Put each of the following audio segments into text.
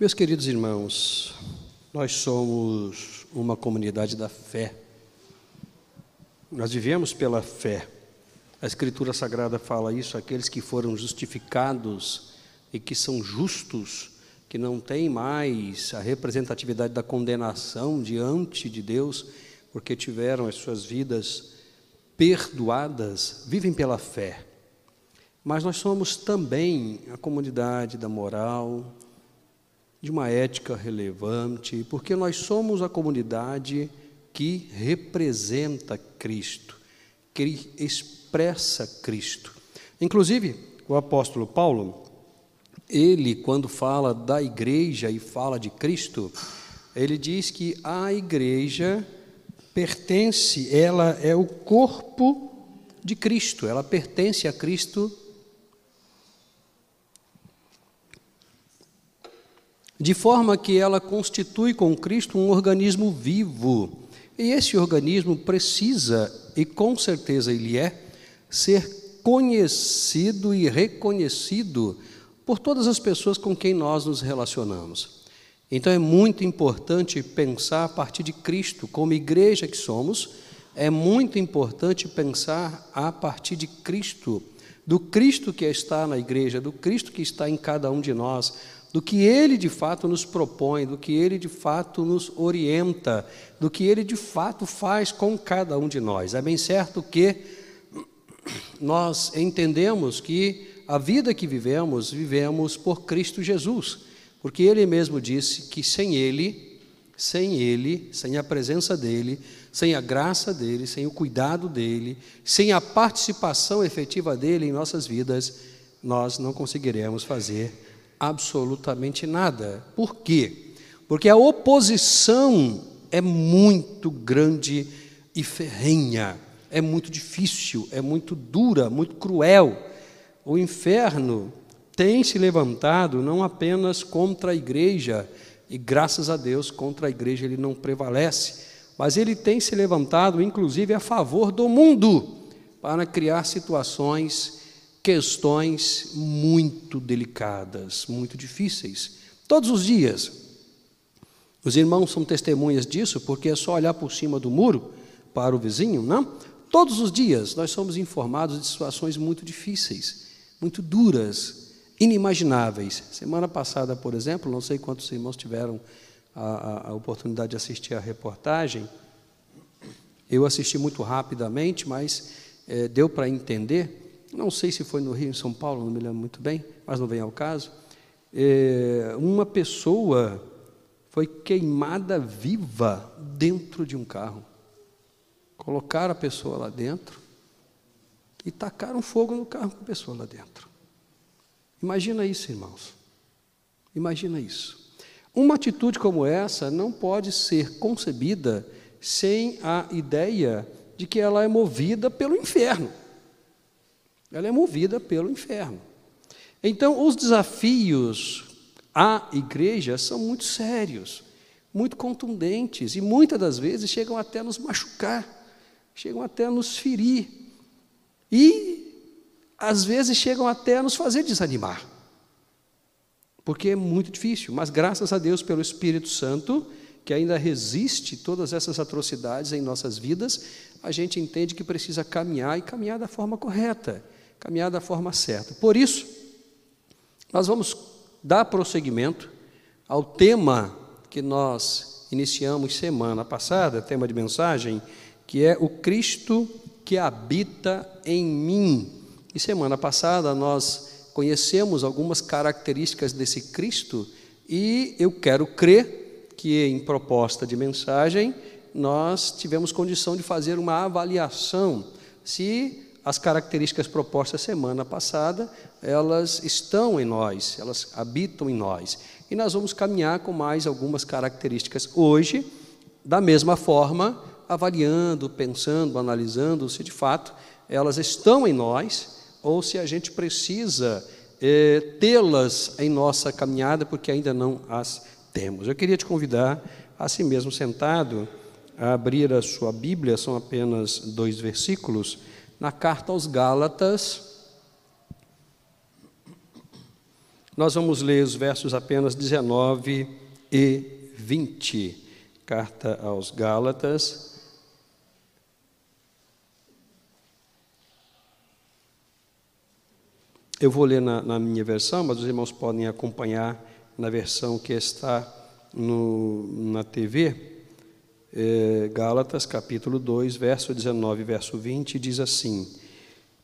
Meus queridos irmãos, nós somos uma comunidade da fé. Nós vivemos pela fé. A Escritura Sagrada fala isso: aqueles que foram justificados e que são justos, que não têm mais a representatividade da condenação diante de Deus, porque tiveram as suas vidas perdoadas, vivem pela fé. Mas nós somos também a comunidade da moral, de uma ética relevante, porque nós somos a comunidade que representa Cristo, que expressa Cristo. Inclusive, o apóstolo Paulo, ele, quando fala da igreja e fala de Cristo, ele diz que a igreja pertence, ela é o corpo de Cristo, ela pertence a Cristo de forma que ela constitui com Cristo um organismo vivo. E esse organismo precisa, e com certeza ele é, ser conhecido e reconhecido por todas as pessoas com quem nós nos relacionamos. Então é muito importante pensar a partir de Cristo, como igreja que somos, é muito importante pensar a partir de Cristo, do Cristo que está na igreja, do Cristo que está em cada um de nós, do que Ele de fato nos propõe, do que Ele de fato nos orienta, do que Ele de fato faz com cada um de nós. É bem certo que nós entendemos que a vida que vivemos, vivemos por Cristo Jesus, porque Ele mesmo disse que sem Ele, sem Ele, sem a presença dEle, sem a graça dEle, sem o cuidado dEle, sem a participação efetiva dEle em nossas vidas, nós não conseguiremos fazer absolutamente nada. Por quê? Porque a oposição é muito grande e ferrenha, é muito difícil, é muito dura, muito cruel. O inferno tem se levantado não apenas contra a igreja, e graças a Deus contra a igreja ele não prevalece, mas ele tem se levantado inclusive a favor do mundo, para criar situações questões muito delicadas, muito difíceis. Todos os dias. Os irmãos são testemunhas disso, porque é só olhar por cima do muro para o vizinho, não? Todos os dias nós somos informados de situações muito difíceis, muito duras, inimagináveis. Semana passada, por exemplo, não sei quantos irmãos tiveram a, a, a oportunidade de assistir a reportagem. Eu assisti muito rapidamente, mas é, deu para entender não sei se foi no Rio, em São Paulo, não me lembro muito bem, mas não vem ao caso, é, uma pessoa foi queimada viva dentro de um carro. Colocaram a pessoa lá dentro e tacaram fogo no carro com a pessoa lá dentro. Imagina isso, irmãos. Imagina isso. Uma atitude como essa não pode ser concebida sem a ideia de que ela é movida pelo inferno. Ela é movida pelo inferno. Então, os desafios à igreja são muito sérios, muito contundentes e muitas das vezes chegam até a nos machucar, chegam até a nos ferir e às vezes chegam até a nos fazer desanimar. Porque é muito difícil, mas graças a Deus pelo Espírito Santo, que ainda resiste todas essas atrocidades em nossas vidas, a gente entende que precisa caminhar e caminhar da forma correta caminhar da forma certa. Por isso, nós vamos dar prosseguimento ao tema que nós iniciamos semana passada, tema de mensagem, que é o Cristo que habita em mim. E semana passada nós conhecemos algumas características desse Cristo e eu quero crer que em proposta de mensagem nós tivemos condição de fazer uma avaliação se as características propostas semana passada, elas estão em nós, elas habitam em nós. E nós vamos caminhar com mais algumas características hoje, da mesma forma, avaliando, pensando, analisando se de fato elas estão em nós ou se a gente precisa é, tê-las em nossa caminhada porque ainda não as temos. Eu queria te convidar, assim mesmo sentado, a abrir a sua Bíblia, são apenas dois versículos na carta aos Gálatas, Nós vamos ler os versos apenas 19 e 20. Carta aos Gálatas. Eu vou ler na, na, minha versão, mas os irmãos podem acompanhar na versão que está no, na TV. É, Gálatas, capítulo 2, verso 19 verso 20, diz assim: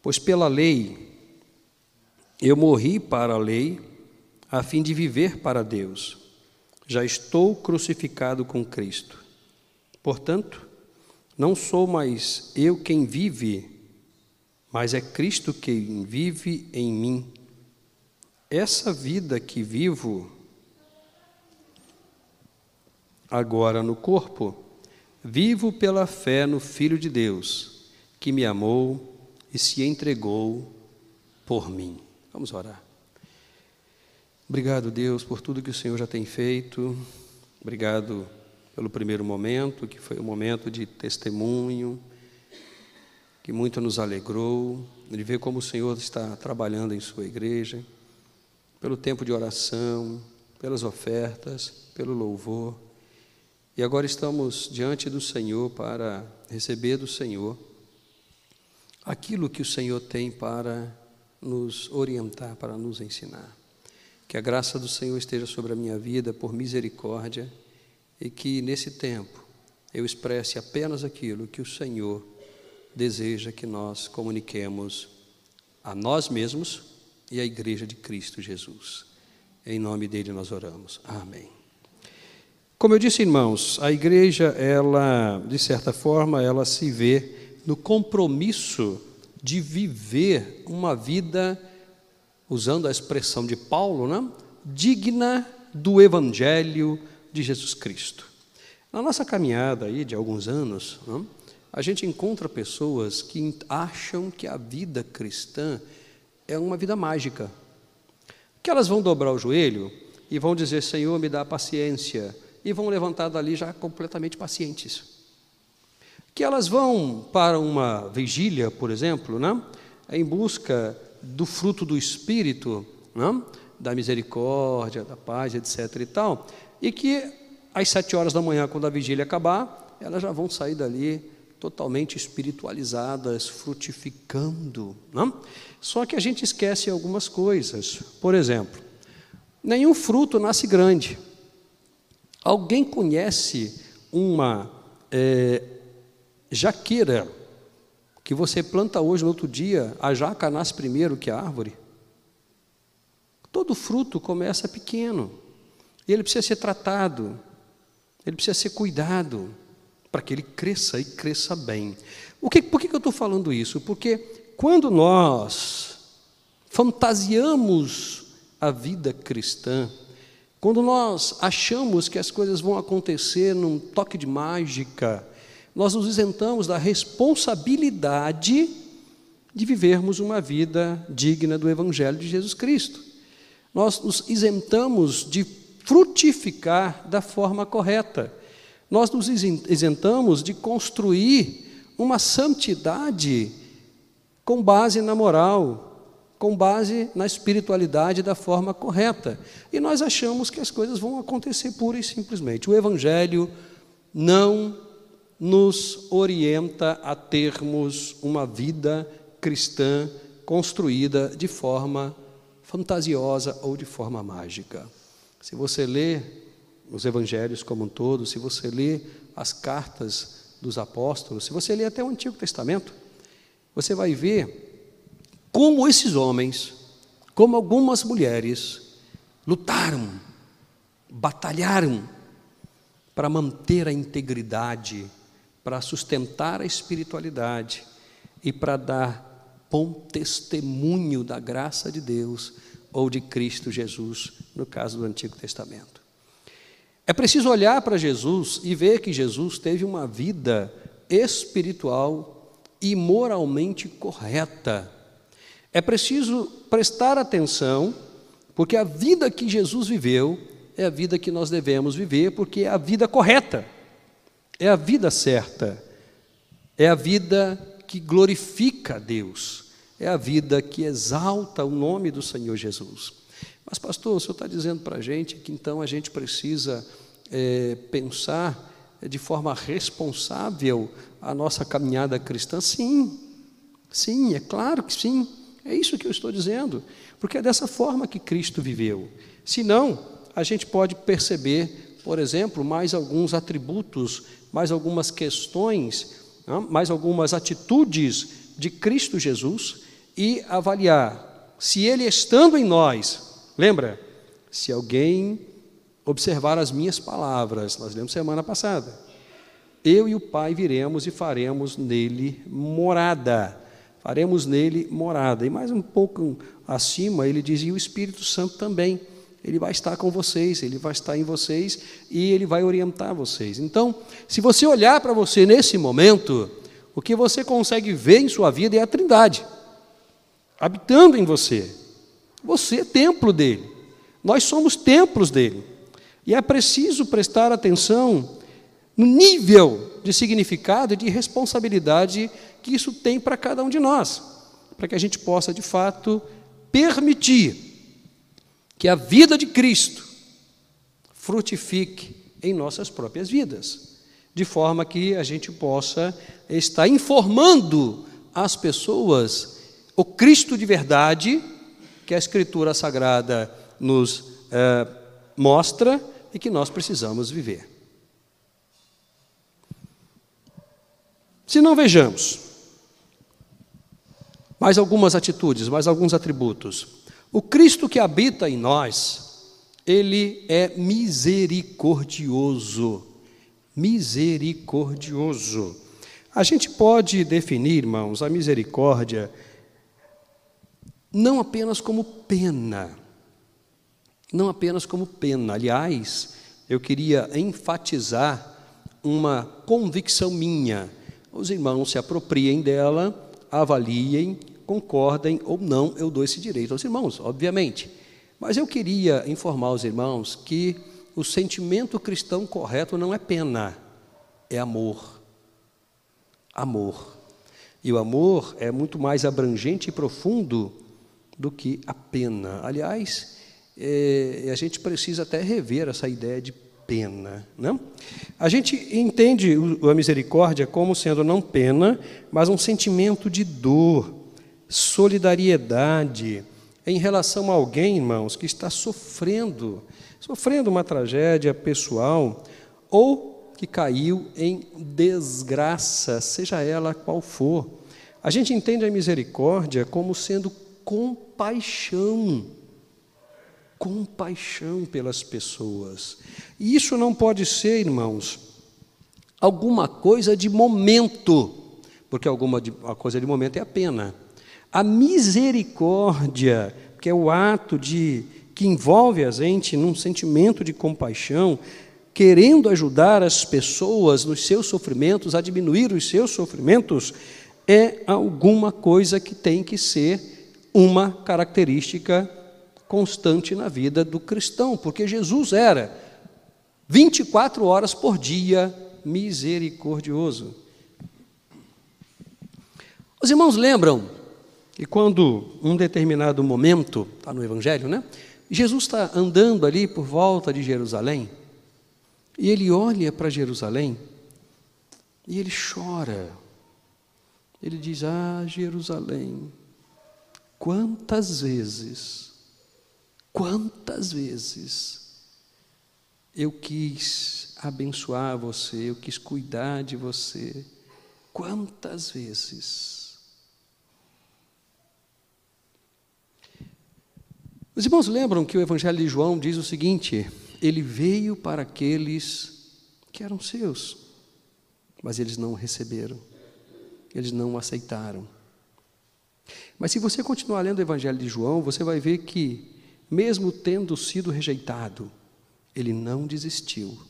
Pois pela lei eu morri para a lei a fim de viver para Deus. Já estou crucificado com Cristo. Portanto, não sou mais eu quem vive, mas é Cristo quem vive em mim. Essa vida que vivo agora no corpo, vivo pela fé no Filho de Deus, que me amou e se entregou por mim. Vamos orar. Obrigado, Deus, por tudo que o Senhor já tem feito. Obrigado pelo primeiro momento, que foi um momento de testemunho, que muito nos alegrou, de ver como o Senhor está trabalhando em Sua igreja, pelo tempo de oração, pelas ofertas, pelo louvor. E agora estamos diante do Senhor para receber do Senhor aquilo que o Senhor tem para nos orientar, para nos ensinar. Que a graça do Senhor esteja sobre a minha vida por misericórdia e que nesse tempo eu expresse apenas aquilo que o Senhor deseja que nós comuniquemos a nós mesmos e à Igreja de Cristo Jesus. Em nome dele nós oramos. Amém. Como eu disse, irmãos, a igreja, ela, de certa forma, ela se vê no compromisso de viver uma vida usando a expressão de Paulo, né? digna do Evangelho de Jesus Cristo. Na nossa caminhada aí de alguns anos, né? a gente encontra pessoas que acham que a vida cristã é uma vida mágica, que elas vão dobrar o joelho e vão dizer: Senhor, me dá paciência, e vão levantar dali já completamente pacientes. Que elas vão para uma vigília, por exemplo, né? em busca do fruto do Espírito, né? da misericórdia, da paz, etc. e tal, e que às sete horas da manhã, quando a vigília acabar, elas já vão sair dali totalmente espiritualizadas, frutificando. Não? Só que a gente esquece algumas coisas. Por exemplo, nenhum fruto nasce grande. Alguém conhece uma é, jaqueira que você planta hoje, no outro dia, a jaca nasce primeiro que a árvore. Todo fruto começa pequeno, e ele precisa ser tratado, ele precisa ser cuidado, para que ele cresça e cresça bem. Que, por que eu estou falando isso? Porque quando nós fantasiamos a vida cristã, quando nós achamos que as coisas vão acontecer num toque de mágica, nós nos isentamos da responsabilidade de vivermos uma vida digna do Evangelho de Jesus Cristo. Nós nos isentamos de frutificar da forma correta. Nós nos isentamos de construir uma santidade com base na moral, com base na espiritualidade da forma correta. E nós achamos que as coisas vão acontecer pura e simplesmente. O Evangelho não nos orienta a termos uma vida cristã construída de forma fantasiosa ou de forma mágica. Se você lê os evangelhos como um todo, se você lê as cartas dos apóstolos, se você lê até o Antigo Testamento, você vai ver como esses homens, como algumas mulheres, lutaram, batalharam para manter a integridade para sustentar a espiritualidade e para dar bom testemunho da graça de Deus ou de Cristo Jesus, no caso do Antigo Testamento. É preciso olhar para Jesus e ver que Jesus teve uma vida espiritual e moralmente correta. É preciso prestar atenção, porque a vida que Jesus viveu é a vida que nós devemos viver, porque é a vida correta. É a vida certa, é a vida que glorifica a Deus, é a vida que exalta o nome do Senhor Jesus. Mas, pastor, o senhor está dizendo para a gente que então a gente precisa é, pensar de forma responsável a nossa caminhada cristã? Sim, sim, é claro que sim. É isso que eu estou dizendo, porque é dessa forma que Cristo viveu. Se não, a gente pode perceber, por exemplo, mais alguns atributos, mais algumas questões, mais algumas atitudes de Cristo Jesus e avaliar se Ele estando em nós, lembra? Se alguém observar as minhas palavras, nós lemos semana passada, eu e o Pai viremos e faremos nele morada faremos nele morada. E mais um pouco acima, ele diz: e o Espírito Santo também. Ele vai estar com vocês, ele vai estar em vocês e ele vai orientar vocês. Então, se você olhar para você nesse momento, o que você consegue ver em sua vida é a Trindade habitando em você. Você é templo dele. Nós somos templos dele. E é preciso prestar atenção no nível de significado e de responsabilidade que isso tem para cada um de nós, para que a gente possa, de fato, permitir que a vida de Cristo frutifique em nossas próprias vidas, de forma que a gente possa estar informando as pessoas o Cristo de verdade que a Escritura Sagrada nos eh, mostra e que nós precisamos viver. Se não vejamos, mais algumas atitudes, mais alguns atributos. O Cristo que habita em nós, ele é misericordioso. Misericordioso. A gente pode definir, irmãos, a misericórdia não apenas como pena, não apenas como pena. Aliás, eu queria enfatizar uma convicção minha. Os irmãos se apropriem dela, avaliem, concordem ou não, eu dou esse direito aos irmãos, obviamente. Mas eu queria informar os irmãos que o sentimento cristão correto não é pena, é amor. Amor. E o amor é muito mais abrangente e profundo do que a pena. Aliás, é, a gente precisa até rever essa ideia de pena. Né? A gente entende a misericórdia como sendo não pena, mas um sentimento de dor, solidariedade em relação a alguém, irmãos, que está sofrendo, sofrendo uma tragédia pessoal ou que caiu em desgraça, seja ela qual for. A gente entende a misericórdia como sendo compaixão. Compaixão pelas pessoas. E isso não pode ser, irmãos, alguma coisa de momento, porque alguma coisa de momento é a pena. A misericórdia, que é o ato de que envolve a gente num sentimento de compaixão, querendo ajudar as pessoas nos seus sofrimentos, a diminuir os seus sofrimentos, é alguma coisa que tem que ser uma característica constante na vida do cristão, porque Jesus era 24 horas por dia misericordioso. Os irmãos lembram e quando, um determinado momento, está no Evangelho, né? Jesus está andando ali por volta de Jerusalém, e ele olha para Jerusalém, e ele chora. Ele diz: Ah, Jerusalém, quantas vezes, quantas vezes eu quis abençoar você, eu quis cuidar de você, quantas vezes Os irmãos lembram que o Evangelho de João diz o seguinte: ele veio para aqueles que eram seus, mas eles não o receberam, eles não o aceitaram. Mas se você continuar lendo o Evangelho de João, você vai ver que, mesmo tendo sido rejeitado, ele não desistiu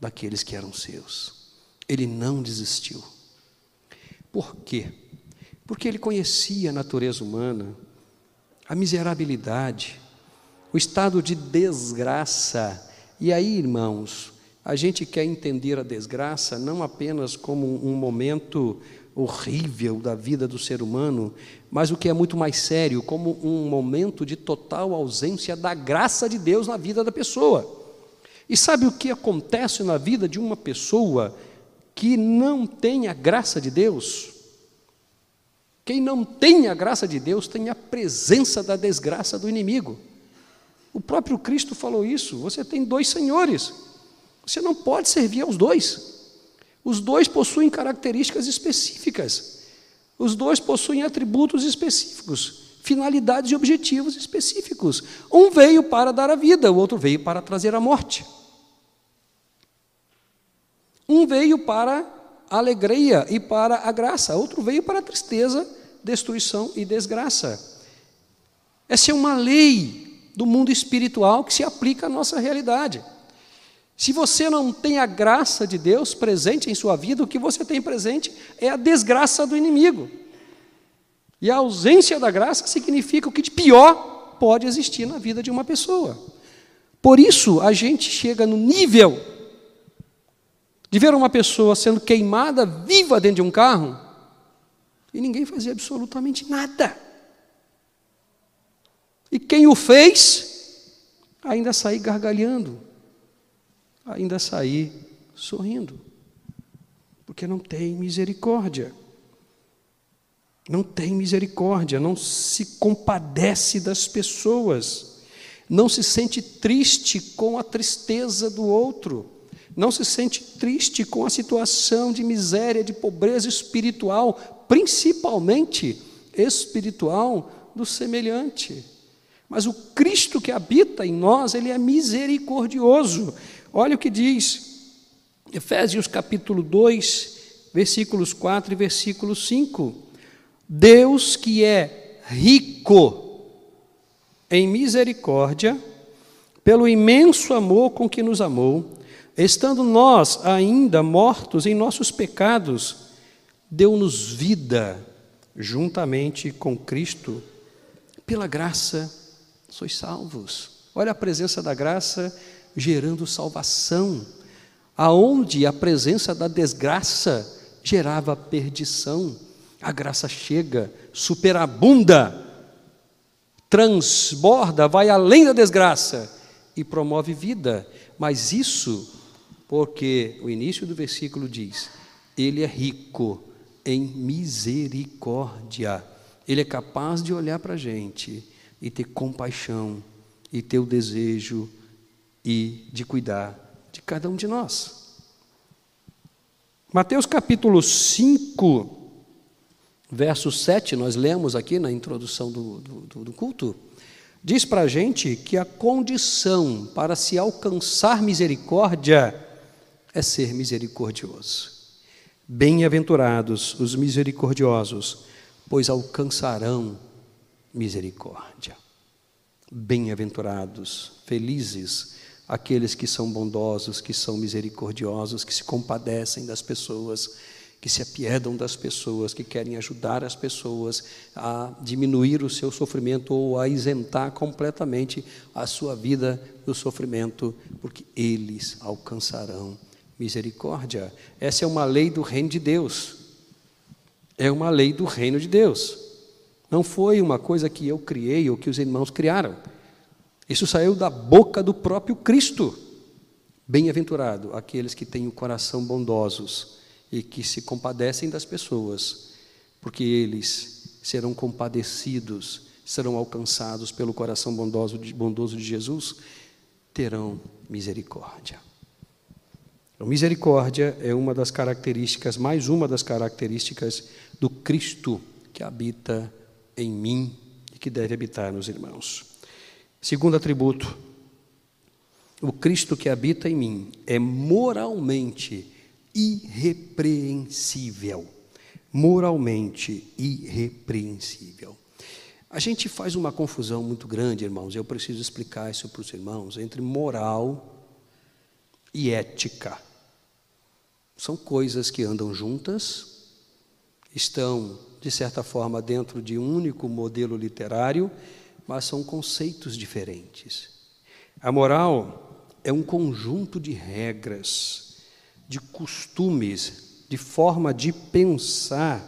daqueles que eram seus. Ele não desistiu. Por quê? Porque ele conhecia a natureza humana, a miserabilidade, o estado de desgraça. E aí, irmãos, a gente quer entender a desgraça não apenas como um momento horrível da vida do ser humano, mas o que é muito mais sério, como um momento de total ausência da graça de Deus na vida da pessoa. E sabe o que acontece na vida de uma pessoa que não tem a graça de Deus? Quem não tem a graça de Deus tem a presença da desgraça do inimigo. O próprio Cristo falou isso. Você tem dois senhores. Você não pode servir aos dois. Os dois possuem características específicas. Os dois possuem atributos específicos, finalidades e objetivos específicos. Um veio para dar a vida, o outro veio para trazer a morte. Um veio para alegria e para a graça, outro veio para a tristeza, destruição e desgraça. Essa é uma lei do mundo espiritual que se aplica à nossa realidade. Se você não tem a graça de Deus presente em sua vida, o que você tem presente é a desgraça do inimigo. E a ausência da graça significa o que de pior pode existir na vida de uma pessoa. Por isso, a gente chega no nível de ver uma pessoa sendo queimada viva dentro de um carro e ninguém fazia absolutamente nada. E quem o fez, ainda sair gargalhando, ainda sair sorrindo, porque não tem misericórdia. Não tem misericórdia, não se compadece das pessoas, não se sente triste com a tristeza do outro não se sente triste com a situação de miséria, de pobreza espiritual, principalmente espiritual do semelhante. Mas o Cristo que habita em nós, ele é misericordioso. Olha o que diz Efésios capítulo 2, versículos 4 e versículo 5. Deus que é rico em misericórdia, pelo imenso amor com que nos amou, estando nós ainda mortos em nossos pecados, deu-nos vida juntamente com Cristo. Pela graça sois salvos. Olha a presença da graça gerando salvação, aonde a presença da desgraça gerava perdição. A graça chega, superabunda, transborda, vai além da desgraça e promove vida. Mas isso porque o início do versículo diz: Ele é rico em misericórdia. Ele é capaz de olhar para a gente e ter compaixão, e ter o desejo e de cuidar de cada um de nós. Mateus capítulo 5, verso 7, nós lemos aqui na introdução do, do, do culto, diz para a gente que a condição para se alcançar misericórdia é ser misericordioso. Bem-aventurados os misericordiosos, pois alcançarão misericórdia. Bem-aventurados, felizes aqueles que são bondosos, que são misericordiosos, que se compadecem das pessoas, que se apiedam das pessoas, que querem ajudar as pessoas a diminuir o seu sofrimento ou a isentar completamente a sua vida do sofrimento, porque eles alcançarão misericórdia. Essa é uma lei do reino de Deus. É uma lei do reino de Deus. Não foi uma coisa que eu criei ou que os irmãos criaram. Isso saiu da boca do próprio Cristo. Bem-aventurado aqueles que têm o coração bondosos e que se compadecem das pessoas, porque eles serão compadecidos, serão alcançados pelo coração bondoso de, bondoso de Jesus, terão misericórdia. A misericórdia é uma das características, mais uma das características do Cristo que habita em mim e que deve habitar nos irmãos. Segundo atributo, o Cristo que habita em mim é moralmente irrepreensível. Moralmente irrepreensível. A gente faz uma confusão muito grande, irmãos, eu preciso explicar isso para os irmãos, entre moral e ética. São coisas que andam juntas, estão, de certa forma, dentro de um único modelo literário, mas são conceitos diferentes. A moral é um conjunto de regras, de costumes de forma de pensar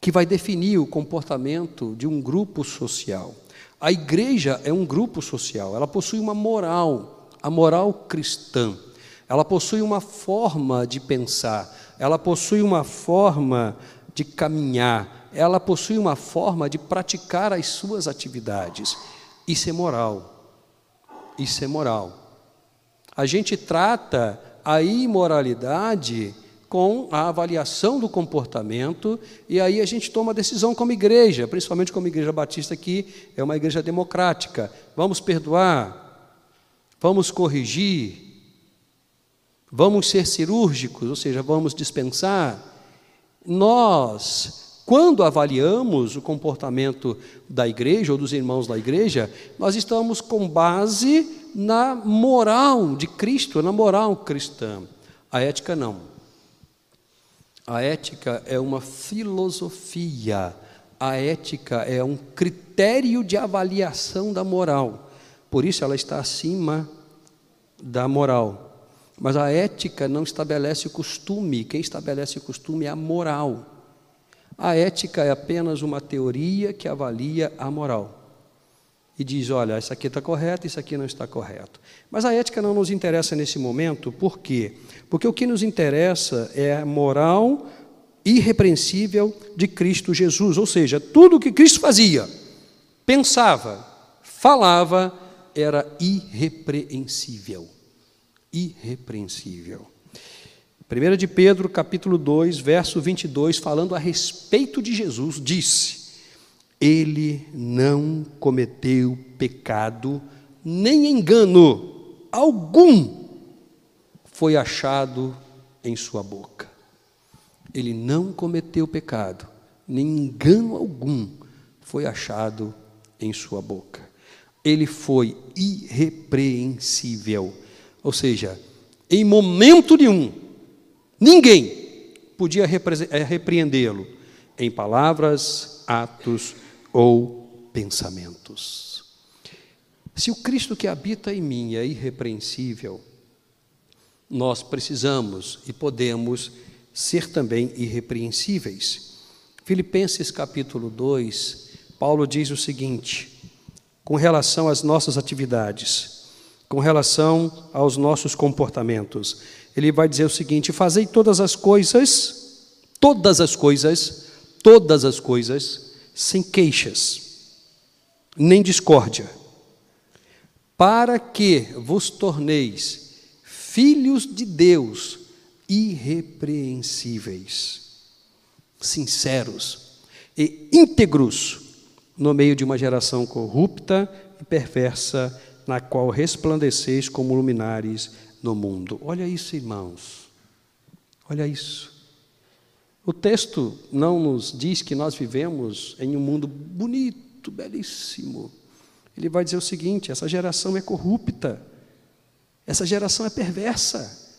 que vai definir o comportamento de um grupo social. A igreja é um grupo social, ela possui uma moral, a moral cristã. Ela possui uma forma de pensar, ela possui uma forma de caminhar, ela possui uma forma de praticar as suas atividades. Isso é moral. Isso é moral. A gente trata a imoralidade com a avaliação do comportamento, e aí a gente toma decisão como igreja, principalmente como igreja batista, que é uma igreja democrática. Vamos perdoar, vamos corrigir, vamos ser cirúrgicos, ou seja, vamos dispensar. Nós, quando avaliamos o comportamento da igreja ou dos irmãos da igreja, nós estamos com base na moral de Cristo, na moral cristã. A ética não. A ética é uma filosofia, a ética é um critério de avaliação da moral. Por isso ela está acima da moral. Mas a ética não estabelece o costume, quem estabelece o costume é a moral. A ética é apenas uma teoria que avalia a moral e diz: olha, isso aqui está correto, isso aqui não está correto. Mas a ética não nos interessa nesse momento, por quê? Porque o que nos interessa é a moral irrepreensível de Cristo Jesus, ou seja, tudo o que Cristo fazia, pensava, falava, era irrepreensível. Irrepreensível. 1 de Pedro, capítulo 2, verso 22, falando a respeito de Jesus, disse: ele não cometeu pecado, nem engano algum foi achado em sua boca. Ele não cometeu pecado, nem engano algum foi achado em sua boca. Ele foi irrepreensível, ou seja, em momento nenhum, ninguém podia eh, repreendê-lo em palavras, atos ou pensamentos. Se o Cristo que habita em mim é irrepreensível, nós precisamos e podemos ser também irrepreensíveis. Filipenses capítulo 2, Paulo diz o seguinte: com relação às nossas atividades, com relação aos nossos comportamentos, ele vai dizer o seguinte: fazei todas as coisas, todas as coisas, todas as coisas, sem queixas, nem discórdia, para que vos torneis filhos de Deus irrepreensíveis, sinceros e íntegros no meio de uma geração corrupta e perversa, na qual resplandeceis como luminares no mundo. Olha isso, irmãos. Olha isso. O texto não nos diz que nós vivemos em um mundo bonito, belíssimo. Ele vai dizer o seguinte: essa geração é corrupta, essa geração é perversa,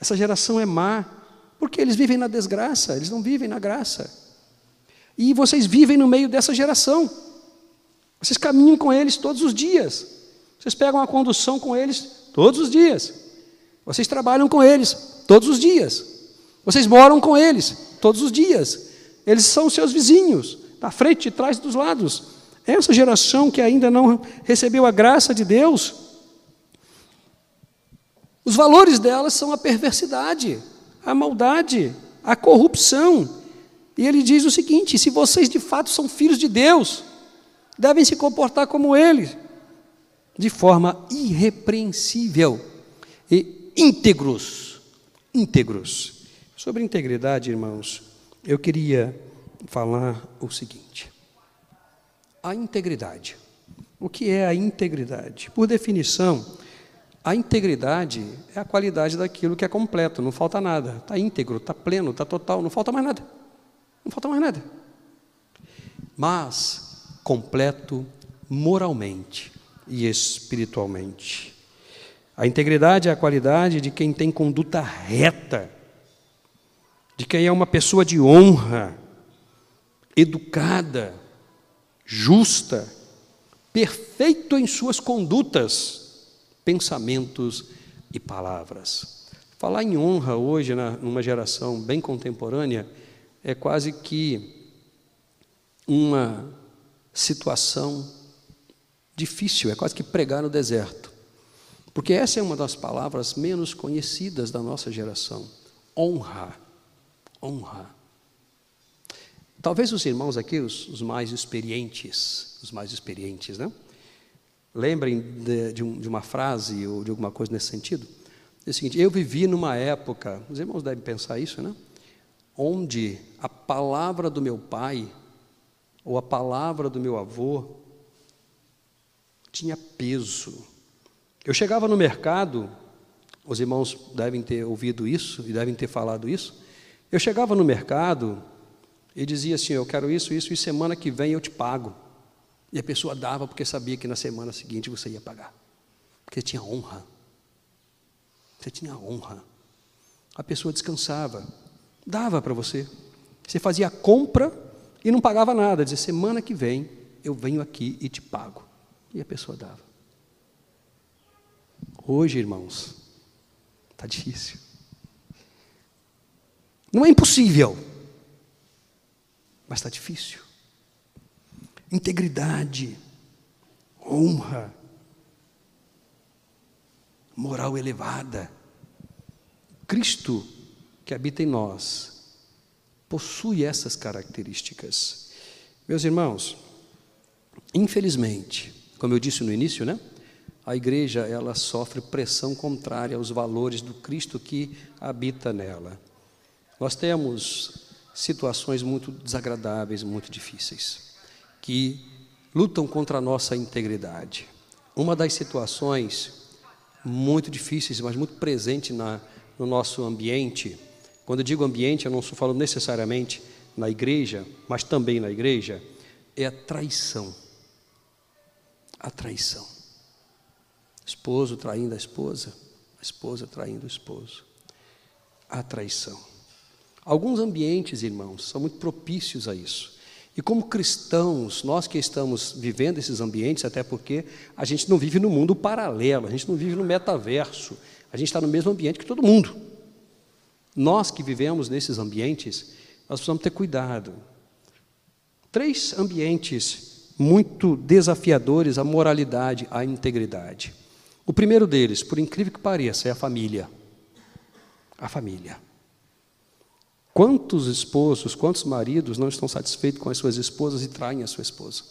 essa geração é má, porque eles vivem na desgraça, eles não vivem na graça. E vocês vivem no meio dessa geração, vocês caminham com eles todos os dias, vocês pegam a condução com eles todos os dias, vocês trabalham com eles todos os dias, vocês moram com eles todos os dias. Eles são seus vizinhos, da frente, de trás, dos lados. Essa geração que ainda não recebeu a graça de Deus, os valores delas são a perversidade, a maldade, a corrupção. E ele diz o seguinte: se vocês de fato são filhos de Deus, devem se comportar como Ele, de forma irrepreensível e íntegros. Íntegros. Sobre integridade, irmãos, eu queria falar o seguinte: a integridade. O que é a integridade? Por definição, a integridade é a qualidade daquilo que é completo, não falta nada, está íntegro, está pleno, está total, não falta mais nada. Não falta mais nada. Mas completo moralmente e espiritualmente. A integridade é a qualidade de quem tem conduta reta de quem é uma pessoa de honra, educada, justa, perfeito em suas condutas, pensamentos e palavras. Falar em honra hoje, na, numa geração bem contemporânea, é quase que uma situação difícil, é quase que pregar no deserto. Porque essa é uma das palavras menos conhecidas da nossa geração. Honra. Honra. Talvez os irmãos aqui, os, os mais experientes, os mais experientes, né? Lembrem de, de, um, de, uma frase ou de alguma coisa nesse sentido? É o seguinte: eu vivi numa época, os irmãos devem pensar isso, né? Onde a palavra do meu pai ou a palavra do meu avô tinha peso. Eu chegava no mercado, os irmãos devem ter ouvido isso e devem ter falado isso. Eu chegava no mercado e dizia assim: Eu quero isso, isso, e semana que vem eu te pago. E a pessoa dava porque sabia que na semana seguinte você ia pagar. Porque tinha honra. Você tinha honra. A pessoa descansava, dava para você. Você fazia a compra e não pagava nada. Dizia: Semana que vem eu venho aqui e te pago. E a pessoa dava. Hoje, irmãos, está difícil. Não é impossível, mas está difícil. Integridade, honra, moral elevada. Cristo que habita em nós possui essas características. Meus irmãos, infelizmente, como eu disse no início, né? A igreja ela sofre pressão contrária aos valores do Cristo que habita nela. Nós temos situações muito desagradáveis, muito difíceis, que lutam contra a nossa integridade. Uma das situações muito difíceis, mas muito presente na, no nosso ambiente, quando eu digo ambiente, eu não estou falando necessariamente na igreja, mas também na igreja, é a traição a traição. Esposo traindo a esposa, a esposa traindo o esposo. A traição. Alguns ambientes, irmãos, são muito propícios a isso. E como cristãos, nós que estamos vivendo esses ambientes, até porque a gente não vive no mundo paralelo, a gente não vive no metaverso, a gente está no mesmo ambiente que todo mundo. Nós que vivemos nesses ambientes, nós precisamos ter cuidado. Três ambientes muito desafiadores à moralidade, à integridade. O primeiro deles, por incrível que pareça, é a família. A família. Quantos esposos, quantos maridos não estão satisfeitos com as suas esposas e traem a sua esposa?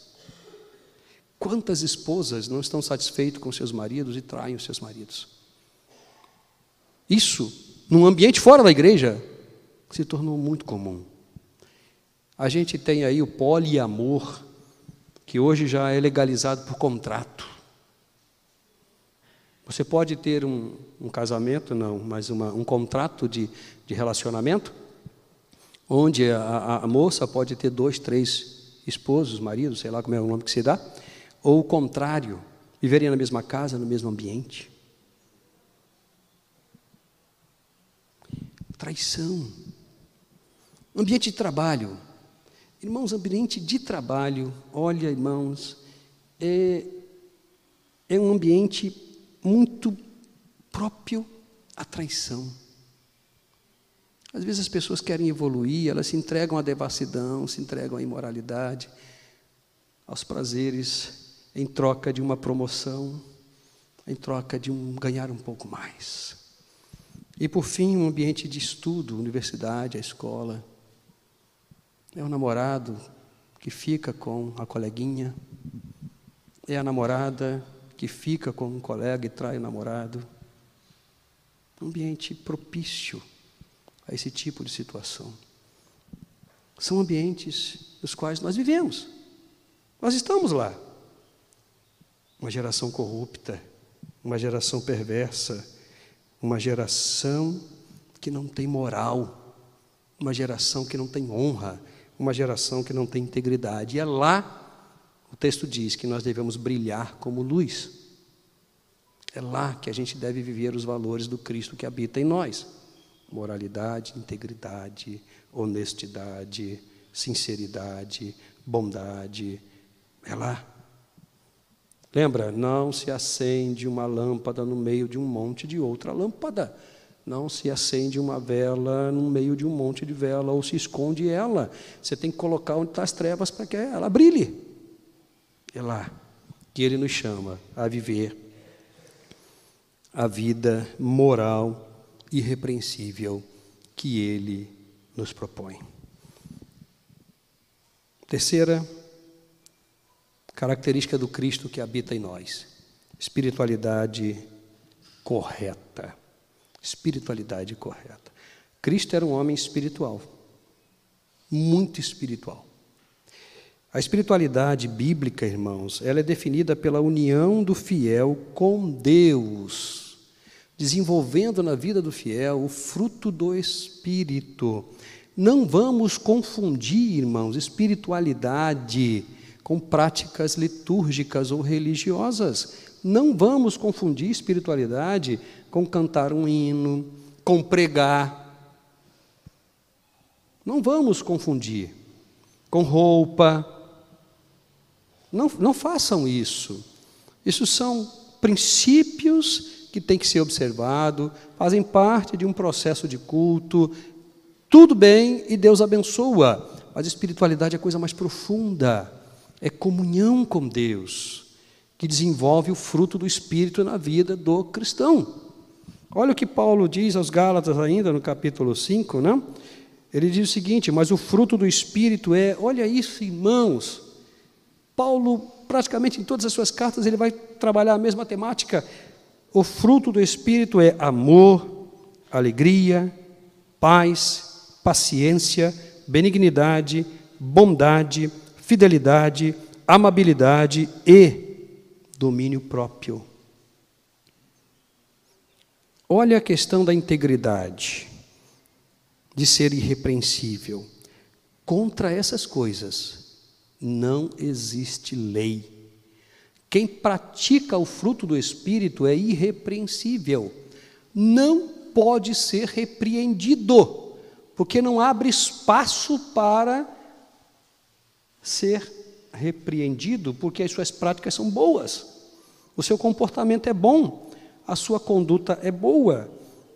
Quantas esposas não estão satisfeitas com seus maridos e traem os seus maridos? Isso, num ambiente fora da igreja, se tornou muito comum. A gente tem aí o poliamor, que hoje já é legalizado por contrato. Você pode ter um, um casamento, não, mas uma, um contrato de, de relacionamento, onde a, a, moça pode ter dois, três esposos, maridos, sei lá como é o nome que se dá, ou o contrário, viverem na mesma casa, no mesmo ambiente. Traição. Ambiente de trabalho. Irmãos, ambiente de trabalho, olha, irmãos, é, é um ambiente muito próprio à traição. Às vezes as pessoas querem evoluir, elas se entregam à devassidão, se entregam à imoralidade, aos prazeres, em troca de uma promoção, em troca de um ganhar um pouco mais. E por fim, um ambiente de estudo, universidade, a escola. É o namorado que fica com a coleguinha. É a namorada que fica com um colega e trai o namorado. Um ambiente propício a esse tipo de situação. São ambientes nos quais nós vivemos. Nós estamos lá. Uma geração corrupta, uma geração perversa, uma geração que não tem moral, uma geração que não tem honra, uma geração que não tem integridade. E é lá, o texto diz que nós devemos brilhar como luz. É lá que a gente deve viver os valores do Cristo que habita em nós: moralidade, integridade, honestidade, sinceridade, bondade. É lá. Lembra? Não se acende uma lâmpada no meio de um monte de outra lâmpada. Não se acende uma vela no meio de um monte de vela ou se esconde ela. Você tem que colocar onde estão as trevas para que ela brilhe. É lá que Ele nos chama a viver a vida moral irrepreensível que Ele nos propõe. Terceira característica do Cristo que habita em nós: espiritualidade correta. Espiritualidade correta. Cristo era um homem espiritual, muito espiritual. A espiritualidade bíblica, irmãos, ela é definida pela união do fiel com Deus, desenvolvendo na vida do fiel o fruto do Espírito. Não vamos confundir, irmãos, espiritualidade com práticas litúrgicas ou religiosas. Não vamos confundir espiritualidade com cantar um hino, com pregar. Não vamos confundir com roupa. Não, não façam isso. Isso são princípios que têm que ser observados, fazem parte de um processo de culto. Tudo bem e Deus abençoa, mas espiritualidade é coisa mais profunda, é comunhão com Deus que desenvolve o fruto do Espírito na vida do cristão. Olha o que Paulo diz aos Gálatas, ainda no capítulo 5, né? Ele diz o seguinte: Mas o fruto do Espírito é, olha isso, irmãos. Paulo, praticamente em todas as suas cartas, ele vai trabalhar a mesma temática. O fruto do Espírito é amor, alegria, paz, paciência, benignidade, bondade, fidelidade, amabilidade e domínio próprio. Olha a questão da integridade, de ser irrepreensível. Contra essas coisas não existe lei. Quem pratica o fruto do Espírito é irrepreensível, não pode ser repreendido, porque não abre espaço para ser repreendido, porque as suas práticas são boas o seu comportamento é bom, a sua conduta é boa,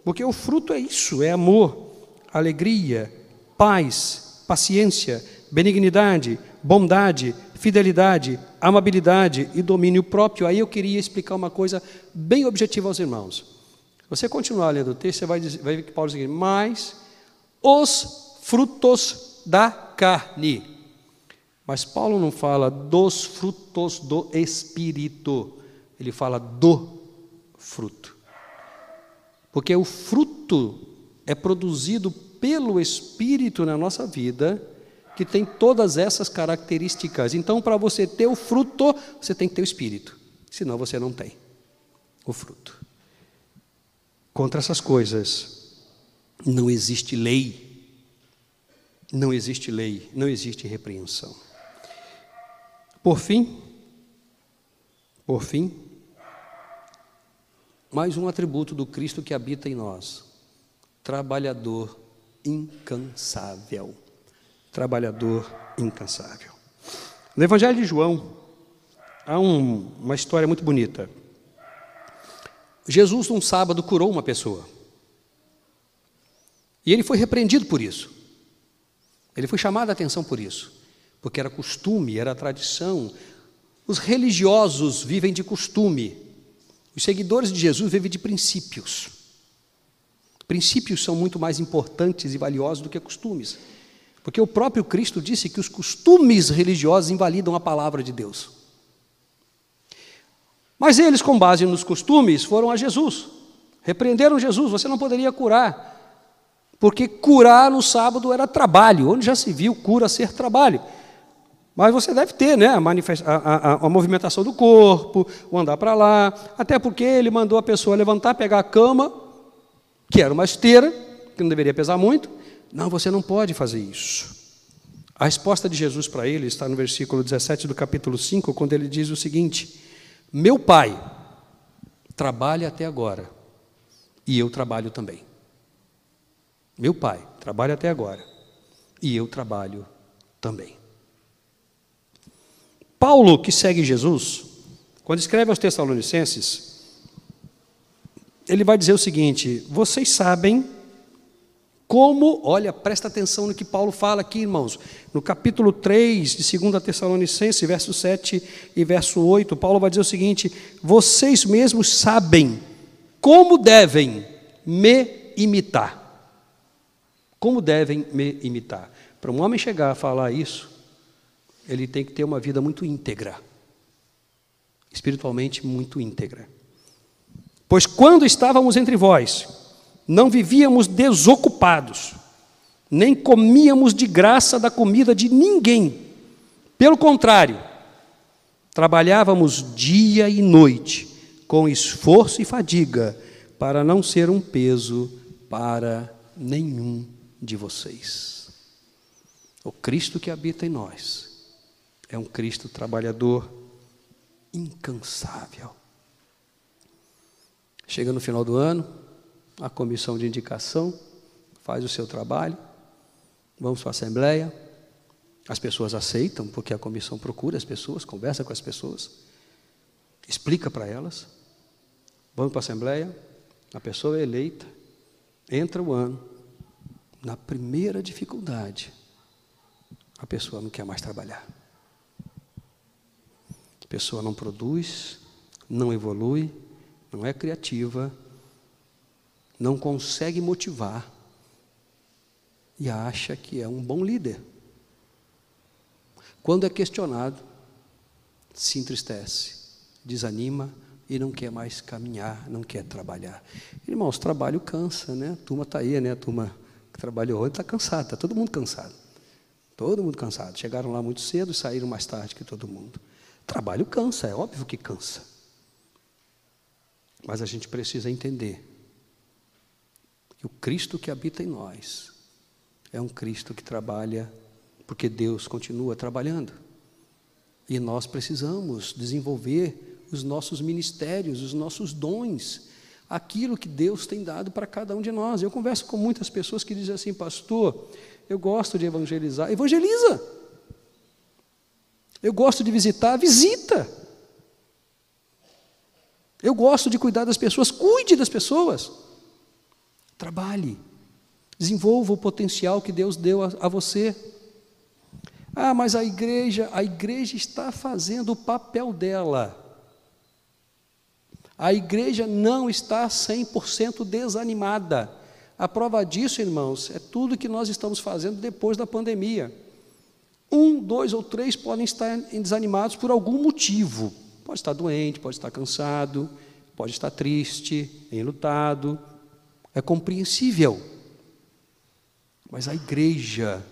porque o fruto é isso: é amor, alegria, paz, paciência, benignidade, bondade, fidelidade, amabilidade e domínio próprio. Aí eu queria explicar uma coisa bem objetiva aos irmãos. Você continuar lendo o texto, você vai, dizer, vai ver que Paulo diz mas os frutos da carne. Mas Paulo não fala dos frutos do Espírito ele fala do fruto. Porque o fruto é produzido pelo Espírito na nossa vida, que tem todas essas características. Então, para você ter o fruto, você tem que ter o Espírito, senão você não tem o fruto. Contra essas coisas, não existe lei. Não existe lei, não existe repreensão. Por fim, por fim, mais um atributo do Cristo que habita em nós: trabalhador incansável. Trabalhador incansável. No Evangelho de João, há um, uma história muito bonita. Jesus, num sábado, curou uma pessoa. E ele foi repreendido por isso. Ele foi chamado a atenção por isso. Porque era costume, era tradição. Os religiosos vivem de costume. Os seguidores de Jesus vivem de princípios. Princípios são muito mais importantes e valiosos do que costumes. Porque o próprio Cristo disse que os costumes religiosos invalidam a palavra de Deus. Mas eles, com base nos costumes, foram a Jesus. Repreenderam Jesus, você não poderia curar. Porque curar no sábado era trabalho. Onde já se viu cura ser trabalho? Mas você deve ter né, a, a, a, a movimentação do corpo, o andar para lá, até porque ele mandou a pessoa levantar, pegar a cama, que era uma esteira, que não deveria pesar muito. Não, você não pode fazer isso. A resposta de Jesus para ele está no versículo 17 do capítulo 5, quando ele diz o seguinte: Meu pai trabalha até agora, e eu trabalho também. Meu pai trabalha até agora, e eu trabalho também. Paulo, que segue Jesus, quando escreve aos Tessalonicenses, ele vai dizer o seguinte: vocês sabem como, olha, presta atenção no que Paulo fala aqui, irmãos. No capítulo 3 de 2 Tessalonicenses, verso 7 e verso 8, Paulo vai dizer o seguinte: Vocês mesmos sabem como devem me imitar. Como devem me imitar. Para um homem chegar a falar isso, ele tem que ter uma vida muito íntegra, espiritualmente muito íntegra. Pois quando estávamos entre vós, não vivíamos desocupados, nem comíamos de graça da comida de ninguém. Pelo contrário, trabalhávamos dia e noite, com esforço e fadiga, para não ser um peso para nenhum de vocês. O Cristo que habita em nós é um Cristo trabalhador incansável. Chega no final do ano, a comissão de indicação faz o seu trabalho, vamos para a assembleia, as pessoas aceitam, porque a comissão procura as pessoas, conversa com as pessoas, explica para elas, vamos para a assembleia, a pessoa é eleita, entra o ano, na primeira dificuldade, a pessoa não quer mais trabalhar. A pessoa não produz, não evolui, não é criativa, não consegue motivar e acha que é um bom líder. Quando é questionado, se entristece, desanima e não quer mais caminhar, não quer trabalhar. Irmãos, trabalho cansa, né? A turma está aí, né? A turma que trabalhou hoje está cansada, está todo mundo cansado. Todo mundo cansado. Chegaram lá muito cedo e saíram mais tarde que todo mundo. Trabalho cansa, é óbvio que cansa. Mas a gente precisa entender que o Cristo que habita em nós é um Cristo que trabalha porque Deus continua trabalhando. E nós precisamos desenvolver os nossos ministérios, os nossos dons, aquilo que Deus tem dado para cada um de nós. Eu converso com muitas pessoas que dizem assim, pastor, eu gosto de evangelizar. Evangeliza! Eu gosto de visitar, visita. Eu gosto de cuidar das pessoas, cuide das pessoas. Trabalhe. Desenvolva o potencial que Deus deu a, a você. Ah, mas a igreja, a igreja está fazendo o papel dela. A igreja não está 100% desanimada. A prova disso, irmãos, é tudo que nós estamos fazendo depois da pandemia. Um, dois ou três podem estar desanimados por algum motivo. Pode estar doente, pode estar cansado, pode estar triste, enlutado, é compreensível. Mas a igreja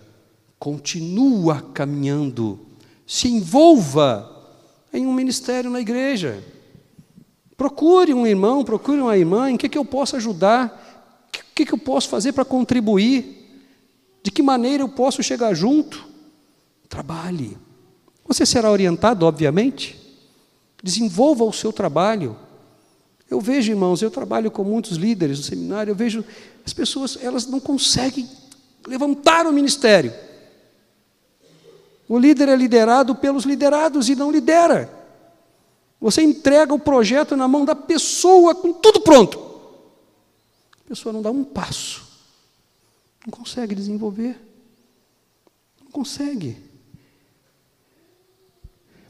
continua caminhando, se envolva em um ministério na igreja. Procure um irmão, procure uma irmã, em que, que eu posso ajudar, o que, que eu posso fazer para contribuir, de que maneira eu posso chegar junto. Trabalhe. Você será orientado, obviamente. Desenvolva o seu trabalho. Eu vejo, irmãos, eu trabalho com muitos líderes no seminário, eu vejo as pessoas, elas não conseguem levantar o ministério. O líder é liderado pelos liderados e não lidera. Você entrega o projeto na mão da pessoa com tudo pronto. A pessoa não dá um passo. Não consegue desenvolver. Não consegue.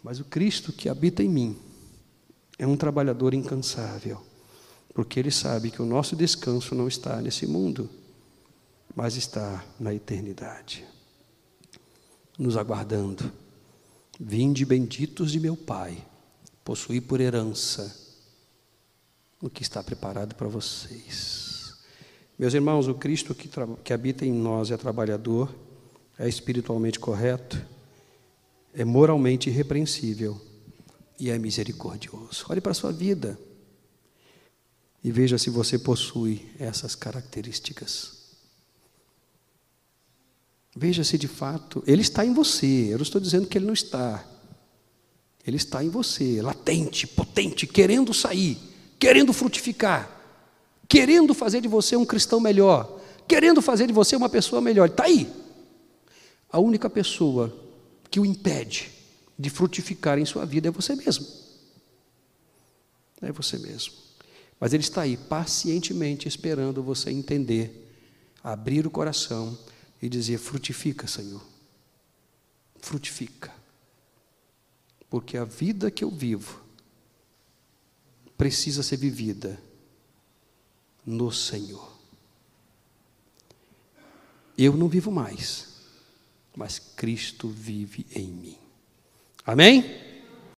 Mas o Cristo que habita em mim, é um trabalhador incansável, porque ele sabe que o nosso descanso não está nesse mundo, mas está na eternidade, nos aguardando. Vinde benditos de meu Pai, possuí por herança o que está preparado para vocês. Meus irmãos, o Cristo que, que habita em nós é trabalhador, é espiritualmente correto, é moralmente irrepreensível e é misericordioso. Olhe para a sua vida e veja se você possui essas características. Veja se de fato ele está em você. Eu não estou dizendo que ele não está. Ele está em você, latente, potente, querendo sair, querendo frutificar, querendo fazer de você um cristão melhor, querendo fazer de você uma pessoa melhor. Está aí. A única pessoa que o impede de frutificar em sua vida é você mesmo. É você mesmo. Mas Ele está aí pacientemente esperando você entender, abrir o coração e dizer: frutifica, Senhor. Frutifica. Porque a vida que eu vivo precisa ser vivida no Senhor. Eu não vivo mais, mas Cristo vive em mim. Amém?